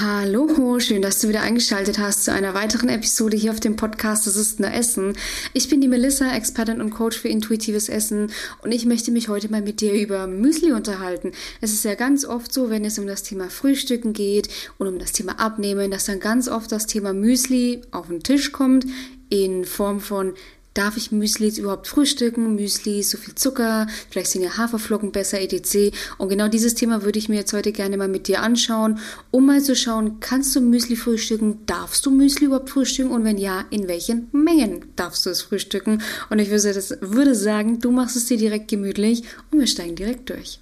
Hallo, schön, dass du wieder eingeschaltet hast zu einer weiteren Episode hier auf dem Podcast Das ist nur Essen. Ich bin die Melissa, Expertin und Coach für intuitives Essen und ich möchte mich heute mal mit dir über Müsli unterhalten. Es ist ja ganz oft so, wenn es um das Thema Frühstücken geht und um das Thema Abnehmen, dass dann ganz oft das Thema Müsli auf den Tisch kommt in Form von Darf ich Müsli überhaupt frühstücken? Müsli, so viel Zucker, vielleicht sind ja Haferflocken besser, etc. Und genau dieses Thema würde ich mir jetzt heute gerne mal mit dir anschauen, um mal zu schauen, kannst du Müsli frühstücken? Darfst du Müsli überhaupt frühstücken? Und wenn ja, in welchen Mengen darfst du es frühstücken? Und ich würde, sagen, du machst es dir direkt gemütlich und wir steigen direkt durch.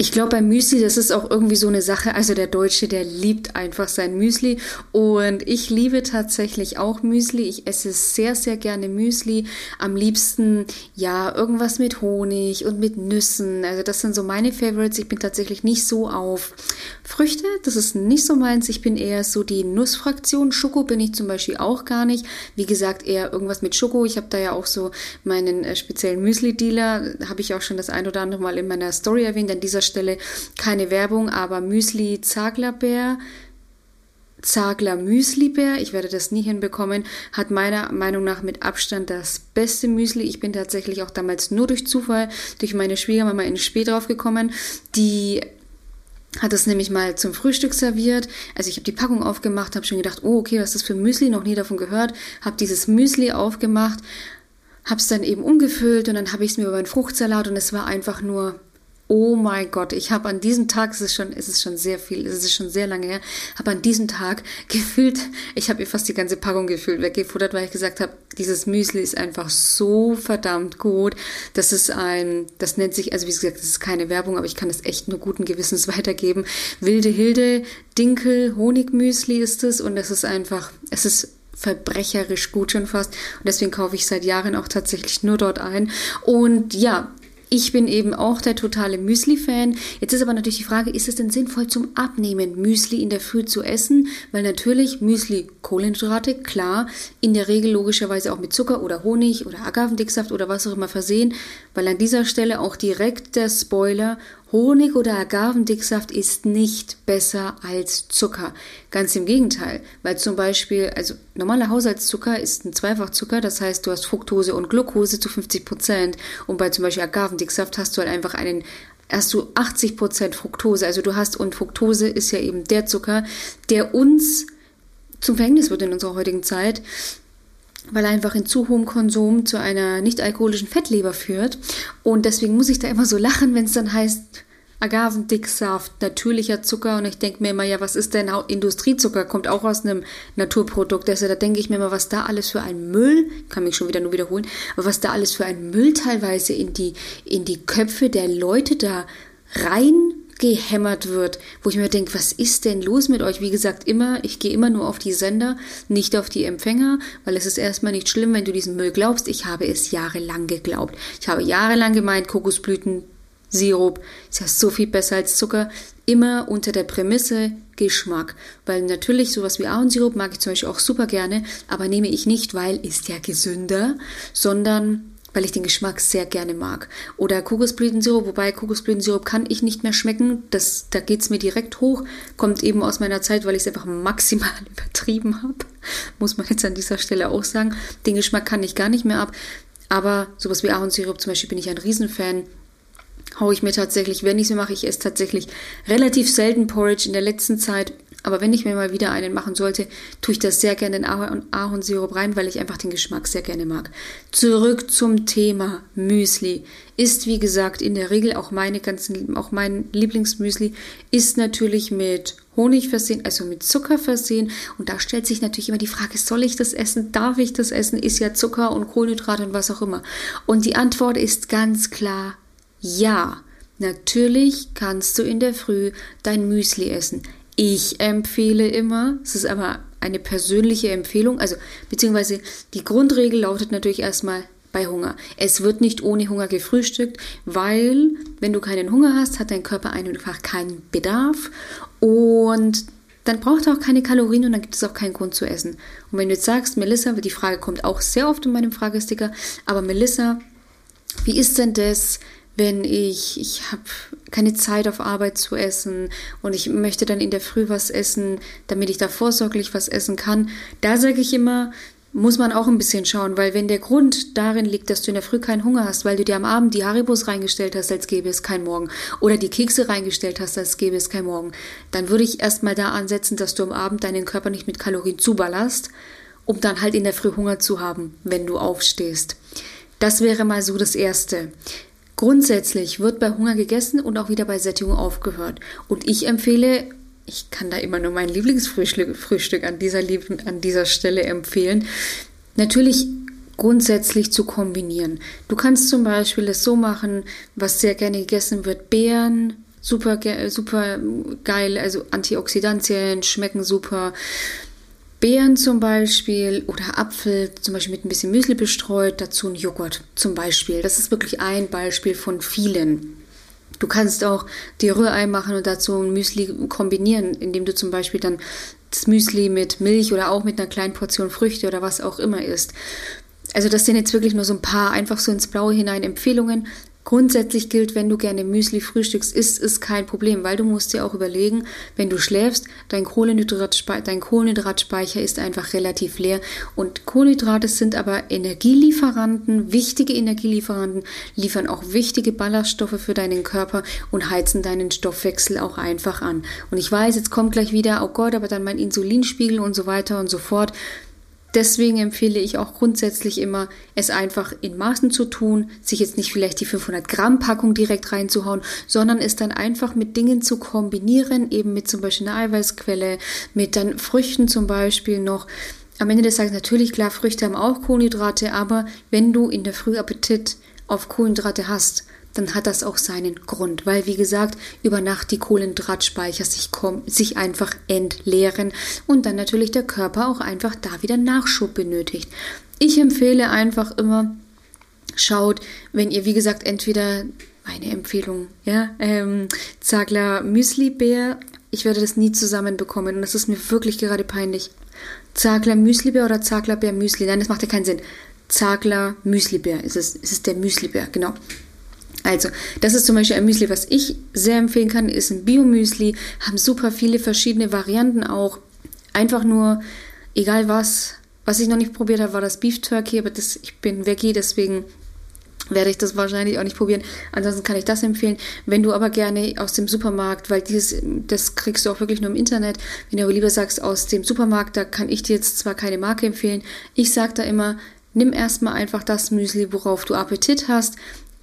Ich glaube, beim Müsli, das ist auch irgendwie so eine Sache. Also der Deutsche, der liebt einfach sein Müsli. Und ich liebe tatsächlich auch Müsli. Ich esse sehr, sehr gerne Müsli. Am liebsten, ja, irgendwas mit Honig und mit Nüssen. Also das sind so meine Favorites. Ich bin tatsächlich nicht so auf Früchte. Das ist nicht so meins. Ich bin eher so die Nussfraktion. Schoko bin ich zum Beispiel auch gar nicht. Wie gesagt, eher irgendwas mit Schoko. Ich habe da ja auch so meinen äh, speziellen Müsli-Dealer. Habe ich auch schon das ein oder andere Mal in meiner Story erwähnt. An dieser Stelle keine Werbung, aber Müsli Zaglerbär, Zagler Müslibär, ich werde das nie hinbekommen, hat meiner Meinung nach mit Abstand das beste Müsli. Ich bin tatsächlich auch damals nur durch Zufall, durch meine Schwiegermama in Spee drauf gekommen. Die hat es nämlich mal zum Frühstück serviert. Also ich habe die Packung aufgemacht, habe schon gedacht, oh okay, was ist das für Müsli? Noch nie davon gehört. Habe dieses Müsli aufgemacht, habe es dann eben umgefüllt und dann habe ich es mir über einen Fruchtsalat und es war einfach nur Oh mein Gott, ich habe an diesem Tag, es ist schon, es ist schon sehr viel, es ist schon sehr lange her, habe an diesem Tag gefühlt, ich habe ihr fast die ganze Packung gefühlt weggefuttert, weil ich gesagt habe, dieses Müsli ist einfach so verdammt gut. Das ist ein, das nennt sich, also wie gesagt, das ist keine Werbung, aber ich kann es echt nur guten Gewissens weitergeben. Wilde Hilde, Dinkel, Honigmüsli ist es und es ist einfach, es ist verbrecherisch gut schon fast. Und deswegen kaufe ich seit Jahren auch tatsächlich nur dort ein. Und ja, ich bin eben auch der totale Müsli-Fan. Jetzt ist aber natürlich die Frage, ist es denn sinnvoll zum Abnehmen, Müsli in der Früh zu essen? Weil natürlich Müsli Kohlenhydrate, klar, in der Regel logischerweise auch mit Zucker oder Honig oder Agavendicksaft oder was auch immer versehen, weil an dieser Stelle auch direkt der Spoiler, Honig oder Agavendicksaft ist nicht besser als Zucker. Ganz im Gegenteil, weil zum Beispiel, also normaler Haushaltszucker ist ein Zweifachzucker, das heißt, du hast Fructose und Glucose zu 50 Prozent und bei zum Beispiel Agavendicksaft hast du halt einfach einen hast du 80 Prozent Fructose. Also du hast, und Fructose ist ja eben der Zucker, der uns zum Verhängnis wird in unserer heutigen Zeit, weil einfach in zu hohem Konsum zu einer nicht alkoholischen Fettleber führt. Und deswegen muss ich da immer so lachen, wenn es dann heißt, Agavendicksaft, natürlicher Zucker. Und ich denke mir immer, ja, was ist denn Industriezucker? Kommt auch aus einem Naturprodukt. Also da denke ich mir immer, was da alles für ein Müll, kann mich schon wieder nur wiederholen, aber was da alles für ein Müll teilweise in die, in die Köpfe der Leute da rein gehämmert wird, wo ich mir denke, was ist denn los mit euch? Wie gesagt, immer, ich gehe immer nur auf die Sender, nicht auf die Empfänger, weil es ist erstmal nicht schlimm, wenn du diesen Müll glaubst. Ich habe es jahrelang geglaubt. Ich habe jahrelang gemeint, Kokosblüten, Sirup ist ja so viel besser als Zucker. Immer unter der Prämisse Geschmack. Weil natürlich sowas wie Ahornsirup mag ich zum Beispiel auch super gerne, aber nehme ich nicht, weil ist ja gesünder, sondern weil ich den Geschmack sehr gerne mag. Oder Kokosblütensirup, wobei Kokosblütensirup kann ich nicht mehr schmecken. Das, da geht es mir direkt hoch. Kommt eben aus meiner Zeit, weil ich es einfach maximal übertrieben habe. Muss man jetzt an dieser Stelle auch sagen. Den Geschmack kann ich gar nicht mehr ab. Aber sowas wie Ahornsirup zum Beispiel bin ich ein Riesenfan. Hau ich mir tatsächlich, wenn ich es mache, ich esse tatsächlich relativ selten Porridge in der letzten Zeit aber wenn ich mir mal wieder einen machen sollte, tue ich das sehr gerne in Ahornsirup rein, weil ich einfach den Geschmack sehr gerne mag. Zurück zum Thema Müsli. Ist wie gesagt in der Regel auch meine ganzen, auch mein Lieblingsmüsli ist natürlich mit Honig versehen, also mit Zucker versehen. Und da stellt sich natürlich immer die Frage, soll ich das essen? Darf ich das essen? Ist ja Zucker und Kohlenhydrate und was auch immer. Und die Antwort ist ganz klar ja. Natürlich kannst du in der Früh dein Müsli essen. Ich empfehle immer, es ist aber eine persönliche Empfehlung, also beziehungsweise die Grundregel lautet natürlich erstmal bei Hunger. Es wird nicht ohne Hunger gefrühstückt, weil wenn du keinen Hunger hast, hat dein Körper einfach keinen Bedarf und dann braucht er auch keine Kalorien und dann gibt es auch keinen Grund zu essen. Und wenn du jetzt sagst, Melissa, die Frage kommt auch sehr oft in meinem Fragesticker, aber Melissa, wie ist denn das, wenn ich, ich habe keine Zeit auf Arbeit zu essen und ich möchte dann in der Früh was essen, damit ich da vorsorglich was essen kann, da sage ich immer, muss man auch ein bisschen schauen, weil wenn der Grund darin liegt, dass du in der Früh keinen Hunger hast, weil du dir am Abend die Haribos reingestellt hast, als gäbe es kein Morgen, oder die Kekse reingestellt hast, als gäbe es kein Morgen, dann würde ich erstmal da ansetzen, dass du am Abend deinen Körper nicht mit Kalorien zuballerst, um dann halt in der Früh Hunger zu haben, wenn du aufstehst. Das wäre mal so das Erste. Grundsätzlich wird bei Hunger gegessen und auch wieder bei Sättigung aufgehört. Und ich empfehle ich kann da immer nur mein Lieblingsfrühstück Frühstück an, dieser, an dieser Stelle empfehlen. Natürlich grundsätzlich zu kombinieren. Du kannst zum Beispiel es so machen, was sehr gerne gegessen wird, Beeren, super, super geil, also Antioxidantien schmecken super. Beeren zum Beispiel oder Apfel zum Beispiel mit ein bisschen Müsli bestreut, dazu ein Joghurt zum Beispiel. Das ist wirklich ein Beispiel von vielen. Du kannst auch die Rührei machen und dazu ein Müsli kombinieren, indem du zum Beispiel dann das Müsli mit Milch oder auch mit einer kleinen Portion Früchte oder was auch immer isst. Also das sind jetzt wirklich nur so ein paar einfach so ins Blaue hinein Empfehlungen. Grundsätzlich gilt, wenn du gerne Müsli frühstückst, ist es kein Problem, weil du musst dir auch überlegen, wenn du schläfst, dein, Kohlenhydratspeicher, dein Kohlenhydratspeicher ist einfach relativ leer und Kohlenhydrate sind aber Energielieferanten, wichtige Energielieferanten, liefern auch wichtige Ballaststoffe für deinen Körper und heizen deinen Stoffwechsel auch einfach an. Und ich weiß, jetzt kommt gleich wieder, oh Gott, aber dann mein Insulinspiegel und so weiter und so fort. Deswegen empfehle ich auch grundsätzlich immer, es einfach in Maßen zu tun, sich jetzt nicht vielleicht die 500 Gramm Packung direkt reinzuhauen, sondern es dann einfach mit Dingen zu kombinieren, eben mit zum Beispiel einer Eiweißquelle, mit dann Früchten zum Beispiel noch. Am Ende des Tages natürlich klar, Früchte haben auch Kohlenhydrate, aber wenn du in der Früh Appetit auf Kohlenhydrate hast, dann hat das auch seinen Grund, weil wie gesagt, über Nacht die Kohlenhydratspeicher sich, sich einfach entleeren und dann natürlich der Körper auch einfach da wieder Nachschub benötigt. Ich empfehle einfach immer, schaut, wenn ihr wie gesagt entweder meine Empfehlung, ja, ähm, Zagler Müsli-Bär, ich werde das nie zusammenbekommen und das ist mir wirklich gerade peinlich. Zagler Müslibär oder Zagler Bär Müsli, nein, das macht ja keinen Sinn. Zagler Müslibär ist es, ist es der Müslibär, genau. Also, das ist zum Beispiel ein Müsli, was ich sehr empfehlen kann, ist ein Bio-Müsli, haben super viele verschiedene Varianten auch. Einfach nur, egal was. Was ich noch nicht probiert habe, war das Beef Turkey, aber das, ich bin Veggie, deswegen werde ich das wahrscheinlich auch nicht probieren. Ansonsten kann ich das empfehlen. Wenn du aber gerne aus dem Supermarkt, weil dieses, das kriegst du auch wirklich nur im Internet, wenn du aber lieber sagst, aus dem Supermarkt, da kann ich dir jetzt zwar keine Marke empfehlen. Ich sage da immer, nimm erstmal einfach das Müsli, worauf du Appetit hast.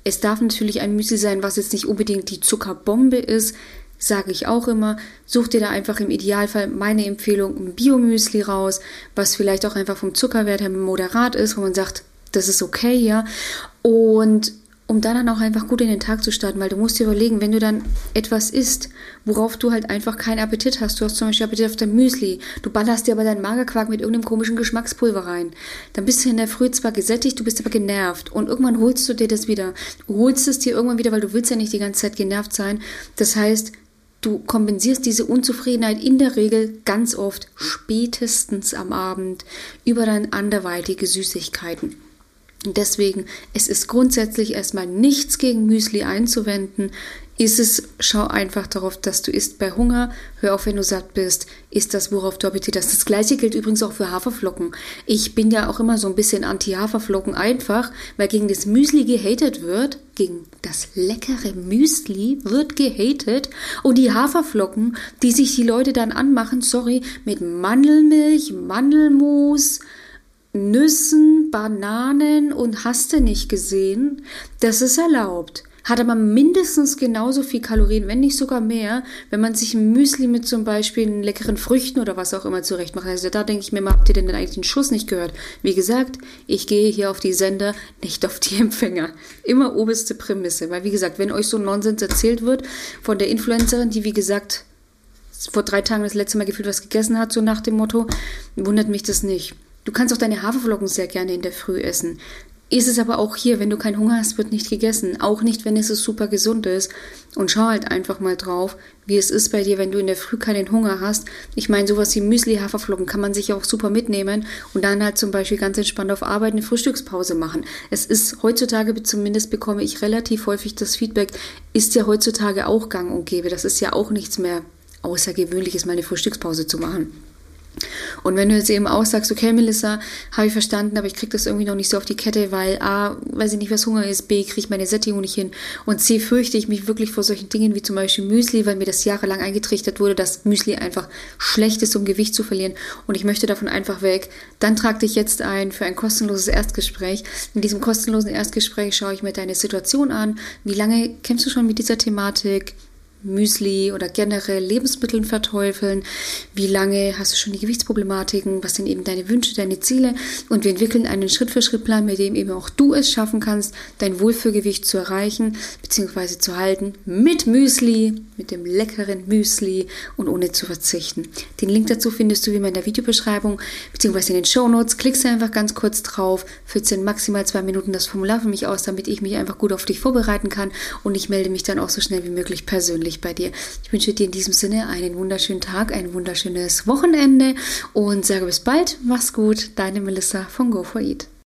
Es darf natürlich ein Müsli sein, was jetzt nicht unbedingt die Zuckerbombe ist, sage ich auch immer. Such dir da einfach im Idealfall meine Empfehlung ein Biomüsli raus, was vielleicht auch einfach vom Zuckerwert her moderat ist, wo man sagt, das ist okay, ja. Und um dann, dann auch einfach gut in den Tag zu starten, weil du musst dir überlegen, wenn du dann etwas isst, worauf du halt einfach keinen Appetit hast, du hast zum Beispiel Appetit auf dein Müsli, du ballerst dir aber deinen Magerquark mit irgendeinem komischen Geschmackspulver rein, dann bist du in der Früh zwar gesättigt, du bist aber genervt und irgendwann holst du dir das wieder. Du holst es dir irgendwann wieder, weil du willst ja nicht die ganze Zeit genervt sein. Das heißt, du kompensierst diese Unzufriedenheit in der Regel ganz oft spätestens am Abend über dann anderweitige Süßigkeiten. Deswegen, es ist grundsätzlich erstmal nichts gegen Müsli einzuwenden. Ist es, schau einfach darauf, dass du isst bei Hunger. Hör auf, wenn du satt bist. Isst das, worauf du Appetit hast. Das gleiche gilt übrigens auch für Haferflocken. Ich bin ja auch immer so ein bisschen anti-Haferflocken einfach, weil gegen das Müsli gehatet wird. Gegen das leckere Müsli wird gehatet. Und die Haferflocken, die sich die Leute dann anmachen, sorry, mit Mandelmilch, Mandelmus, Nüssen, Bananen und hast du nicht gesehen, das ist erlaubt. Hat aber mindestens genauso viel Kalorien, wenn nicht sogar mehr, wenn man sich ein Müsli mit zum Beispiel leckeren Früchten oder was auch immer zurecht macht. Also da denke ich mir mal, habt ihr denn eigentlich den Schuss nicht gehört? Wie gesagt, ich gehe hier auf die Sender, nicht auf die Empfänger. Immer oberste Prämisse. Weil wie gesagt, wenn euch so Nonsens erzählt wird von der Influencerin, die wie gesagt vor drei Tagen das letzte Mal gefühlt was gegessen hat, so nach dem Motto, wundert mich das nicht. Du kannst auch deine Haferflocken sehr gerne in der Früh essen. ist es aber auch hier, wenn du keinen Hunger hast, wird nicht gegessen. Auch nicht, wenn es super gesund ist. Und schau halt einfach mal drauf, wie es ist bei dir, wenn du in der Früh keinen Hunger hast. Ich meine, sowas wie Müsli, Haferflocken kann man sich auch super mitnehmen und dann halt zum Beispiel ganz entspannt auf Arbeit eine Frühstückspause machen. Es ist heutzutage, zumindest bekomme ich relativ häufig das Feedback, ist ja heutzutage auch gang und gäbe. Das ist ja auch nichts mehr Außergewöhnliches, mal eine Frühstückspause zu machen. Und wenn du jetzt eben auch sagst, okay, Melissa, habe ich verstanden, aber ich kriege das irgendwie noch nicht so auf die Kette, weil A, weiß ich nicht, was Hunger ist, B, kriege ich meine Sättigung nicht hin und C, fürchte ich mich wirklich vor solchen Dingen wie zum Beispiel Müsli, weil mir das jahrelang eingetrichtert wurde, dass Müsli einfach schlecht ist, um Gewicht zu verlieren und ich möchte davon einfach weg, dann trag dich jetzt ein für ein kostenloses Erstgespräch. In diesem kostenlosen Erstgespräch schaue ich mir deine Situation an. Wie lange kämpfst du schon mit dieser Thematik? Müsli oder generell Lebensmitteln verteufeln? Wie lange hast du schon die Gewichtsproblematiken? Was sind eben deine Wünsche, deine Ziele? Und wir entwickeln einen Schritt-für-Schritt-Plan, mit dem eben auch du es schaffen kannst, dein Wohlfühlgewicht zu erreichen bzw. zu halten mit Müsli, mit dem leckeren Müsli und ohne zu verzichten. Den Link dazu findest du wie immer in der Videobeschreibung bzw. in den Show Notes. Klickst einfach ganz kurz drauf, füllst in maximal zwei Minuten das Formular für mich aus, damit ich mich einfach gut auf dich vorbereiten kann und ich melde mich dann auch so schnell wie möglich persönlich dich bei dir. Ich wünsche dir in diesem Sinne einen wunderschönen Tag, ein wunderschönes Wochenende und sage bis bald. Mach's gut. Deine Melissa von Go for Eat.